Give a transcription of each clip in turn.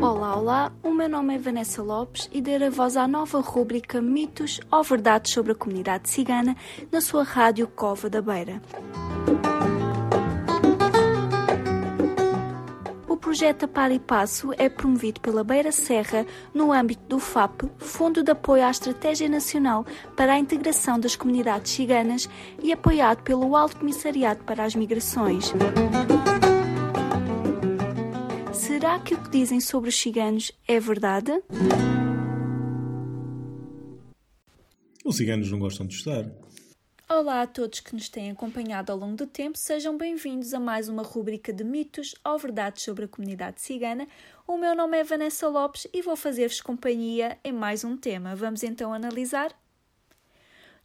Olá, olá, o meu nome é Vanessa Lopes e darei voz à nova rúbrica Mitos ou Verdades sobre a Comunidade Cigana na sua rádio Cova da Beira. Projeto Par e Passo é promovido pela Beira Serra no âmbito do FAP, Fundo de Apoio à Estratégia Nacional para a Integração das Comunidades Ciganas e apoiado pelo Alto Comissariado para as Migrações. Será que o que dizem sobre os ciganos é verdade? Os ciganos não gostam de estudar. Olá a todos que nos têm acompanhado ao longo do tempo, sejam bem-vindos a mais uma rúbrica de mitos ou verdades sobre a comunidade cigana. O meu nome é Vanessa Lopes e vou fazer-vos companhia em mais um tema. Vamos então analisar?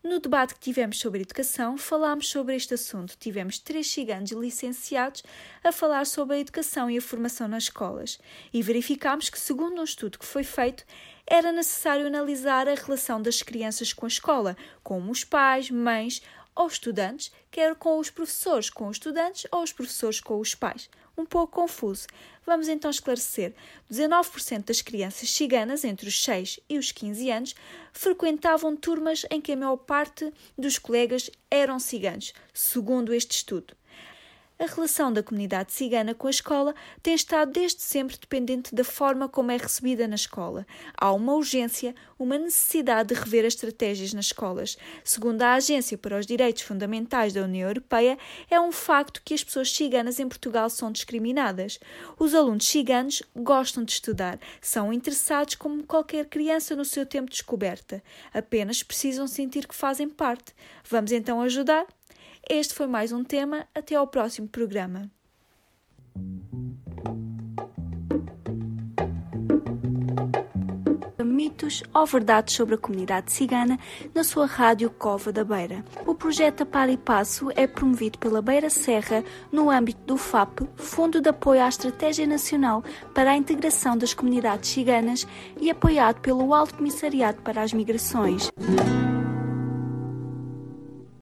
No debate que tivemos sobre educação, falámos sobre este assunto. Tivemos três ciganos licenciados a falar sobre a educação e a formação nas escolas e verificámos que, segundo um estudo que foi feito, era necessário analisar a relação das crianças com a escola, com os pais, mães ou estudantes, quer com os professores com os estudantes ou os professores com os pais. Um pouco confuso. Vamos então esclarecer. 19% das crianças ciganas entre os 6 e os 15 anos frequentavam turmas em que a maior parte dos colegas eram ciganos, segundo este estudo. A relação da comunidade cigana com a escola tem estado desde sempre dependente da forma como é recebida na escola. Há uma urgência, uma necessidade de rever as estratégias nas escolas. Segundo a Agência para os Direitos Fundamentais da União Europeia, é um facto que as pessoas ciganas em Portugal são discriminadas. Os alunos ciganos gostam de estudar, são interessados como qualquer criança no seu tempo de descoberta. Apenas precisam sentir que fazem parte. Vamos então ajudar? Este foi mais um tema. Até ao próximo programa. Mitos ou verdades sobre a comunidade cigana na sua rádio Cova da Beira. O projeto Par e Passo é promovido pela Beira Serra no âmbito do FAP, Fundo de Apoio à Estratégia Nacional para a Integração das Comunidades Ciganas e apoiado pelo Alto Comissariado para as Migrações.